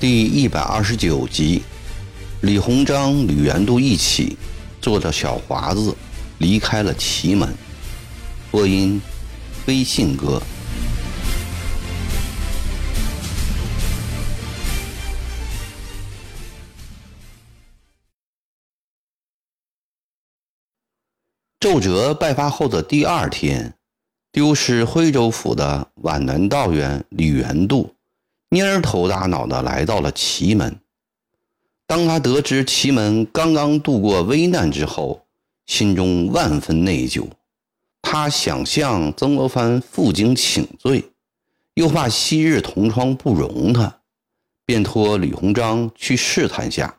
第一百二十九集，李鸿章、李元度一起坐着小华子离开了祁门。播音：微信哥。奏折拜发后的第二天，丢失徽州府的皖南道员李元度。蔫头大脑的来到了祁门。当他得知祁门刚刚度过危难之后，心中万分内疚。他想向曾国藩负荆请罪，又怕昔日同窗不容他，便托李鸿章去试探下。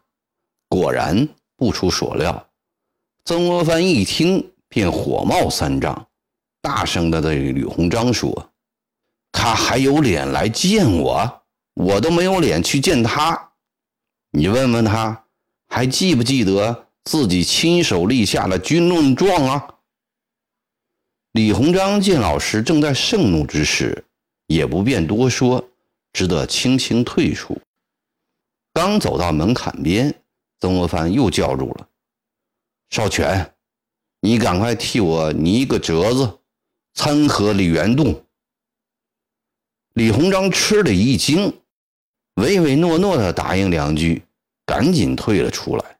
果然不出所料，曾国藩一听便火冒三丈，大声的对李鸿章说：“他还有脸来见我？”我都没有脸去见他，你问问他，还记不记得自己亲手立下了军令状啊？李鸿章见老师正在盛怒之时，也不便多说，只得轻轻退出。刚走到门槛边，曾国藩又叫住了：“少荃，你赶快替我拟一个折子，参合李元度。”李鸿章吃了一惊。唯唯诺诺的答应两句，赶紧退了出来。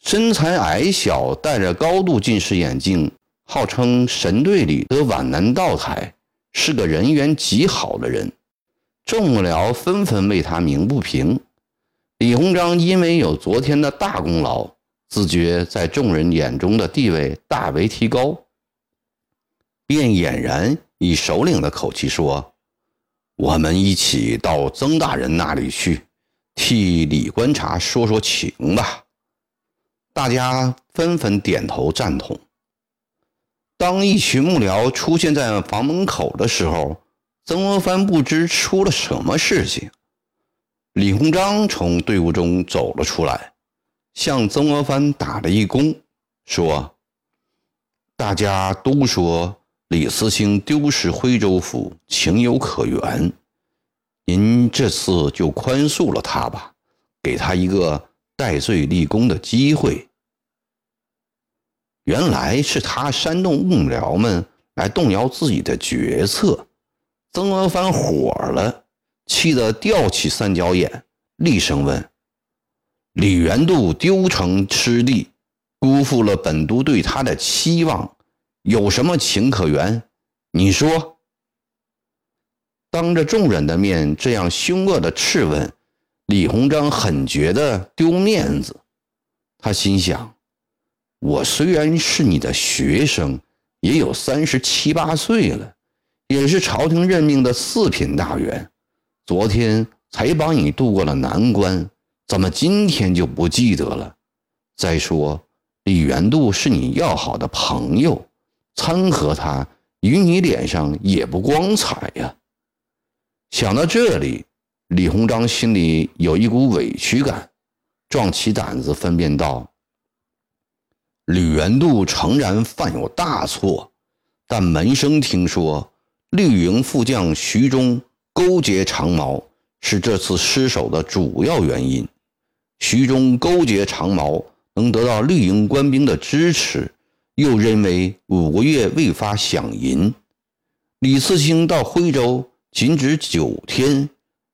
身材矮小、戴着高度近视眼镜、号称神队里的皖南道台，是个人缘极好的人。众幕僚纷纷为他鸣不平。李鸿章因为有昨天的大功劳，自觉在众人眼中的地位大为提高，便俨然以首领的口气说。我们一起到曾大人那里去，替李观察说说情吧。大家纷纷点头赞同。当一群幕僚出现在房门口的时候，曾国藩不知出了什么事情。李鸿章从队伍中走了出来，向曾国藩打了一躬，说：“大家都说。”李思清丢失徽州府，情有可原。您这次就宽恕了他吧，给他一个戴罪立功的机会。原来是他煽动幕僚们来动摇自己的决策。曾国藩火了，气得吊起三角眼，厉声问：“李元度丢城失地，辜负了本都对他的期望。”有什么情可原？你说。当着众人的面这样凶恶的质问，李鸿章很觉得丢面子。他心想：我虽然是你的学生，也有三十七八岁了，也是朝廷任命的四品大员，昨天才帮你渡过了难关，怎么今天就不记得了？再说，李元度是你要好的朋友。参合他与你脸上也不光彩呀。想到这里，李鸿章心里有一股委屈感，壮起胆子分辨道：“李元度诚然犯有大错，但门生听说绿营副将徐忠勾结长毛，是这次失守的主要原因。徐忠勾结长毛，能得到绿营官兵的支持。”又认为五个月未发饷银，李四清到徽州仅止九天。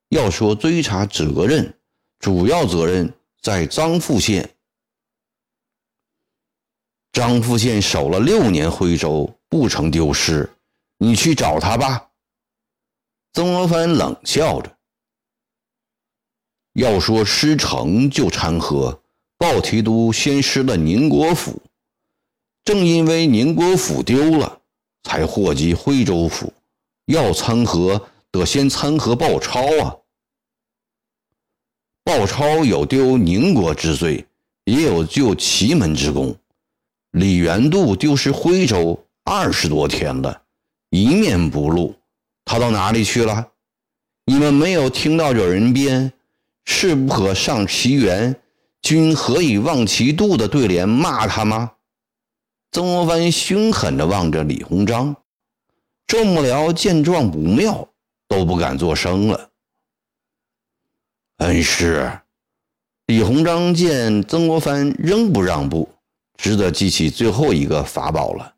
要说追查责任，主要责任在张富县。张富县守了六年徽州，不曾丢失，你去找他吧。曾国藩冷笑着。要说失城就参合，鲍提督先失了宁国府。正因为宁国府丢了，才祸及徽州府。要参合，得先参合鲍超啊！鲍超有丢宁国之罪，也有救祁门之功。李元度丢失徽州二十多天了，一面不露，他到哪里去了？你们没有听到有人编“是不可上祁元，君何以忘其度的对联骂他吗？曾国藩凶狠地望着李鸿章，众幕僚见状不妙，都不敢作声了。恩师，李鸿章见曾国藩仍不让步，只得记起最后一个法宝了。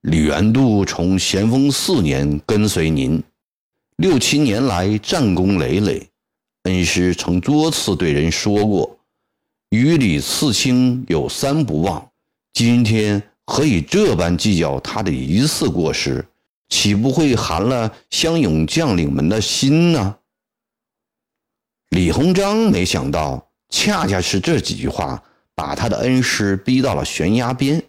李元度从咸丰四年跟随您，六七年来战功累累，恩师曾多次对人说过，与李次卿有三不忘。今天何以这般计较他的一次过失？岂不会寒了乡勇将领们的心呢？李鸿章没想到，恰恰是这几句话把他的恩师逼到了悬崖边。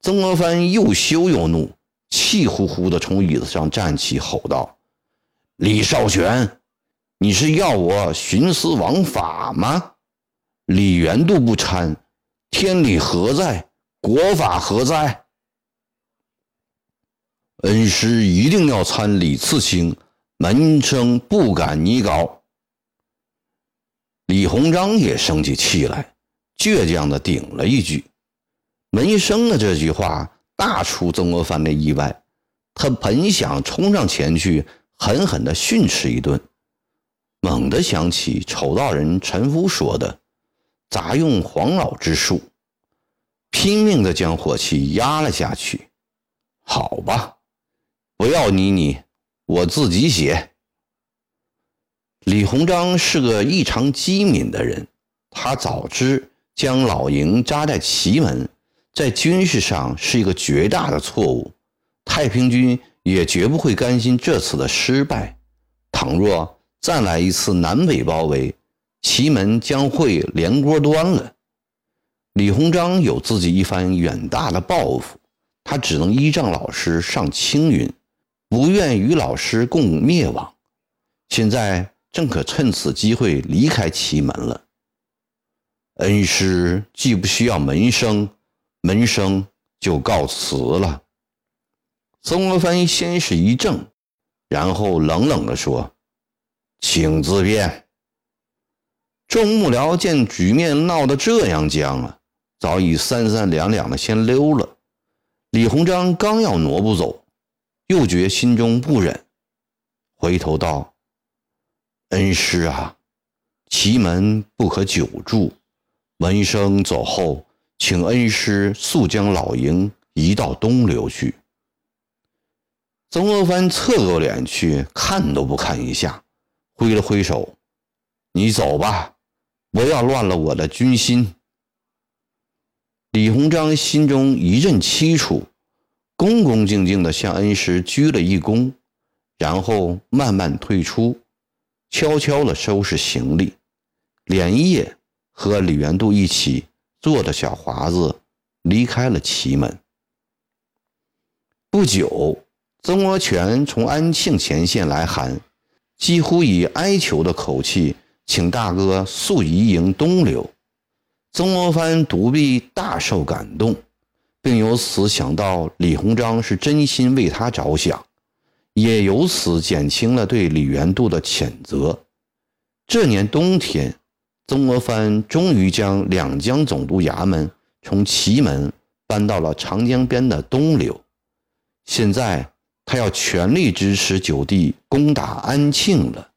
曾国藩又羞又怒，气呼呼地从椅子上站起，吼道：“李少荃，你是要我徇私枉法吗？李元度不参。”天理何在？国法何在？恩师一定要参李次卿，门生不敢拟稿。李鸿章也生起气来，倔强的顶了一句。门生的这句话大出曾国藩的意外，他本想冲上前去狠狠的训斥一顿，猛地想起丑道人陈福说的。杂用黄老之术，拼命的将火气压了下去。好吧，不要你你，我自己写。李鸿章是个异常机敏的人，他早知将老营扎在祁门，在军事上是一个绝大的错误，太平军也绝不会甘心这次的失败。倘若再来一次南北包围，祁门将会连锅端了。李鸿章有自己一番远大的抱负，他只能依仗老师上青云，不愿与老师共灭亡。现在正可趁此机会离开祁门了。恩师既不需要门生，门生就告辞了。曾国藩先是一怔，然后冷冷地说：“请自便。”众幕僚见局面闹得这样僵啊，早已三三两两的先溜了。李鸿章刚要挪步走，又觉心中不忍，回头道：“恩师啊，祁门不可久住，闻声走后，请恩师速将老营移到东流去。”曾国藩侧过脸去，看都不看一下，挥了挥手：“你走吧。”不要乱了我的军心。李鸿章心中一阵凄楚，恭恭敬敬地向恩师鞠了一躬，然后慢慢退出，悄悄地收拾行李，连夜和李元度一起坐着小华子离开了祁门。不久，曾国荃从安庆前线来函，几乎以哀求的口气。请大哥速移营东流。曾国藩独臂大受感动，并由此想到李鸿章是真心为他着想，也由此减轻了对李元度的谴责。这年冬天，曾国藩终于将两江总督衙门从祁门搬到了长江边的东流。现在，他要全力支持九弟攻打安庆了。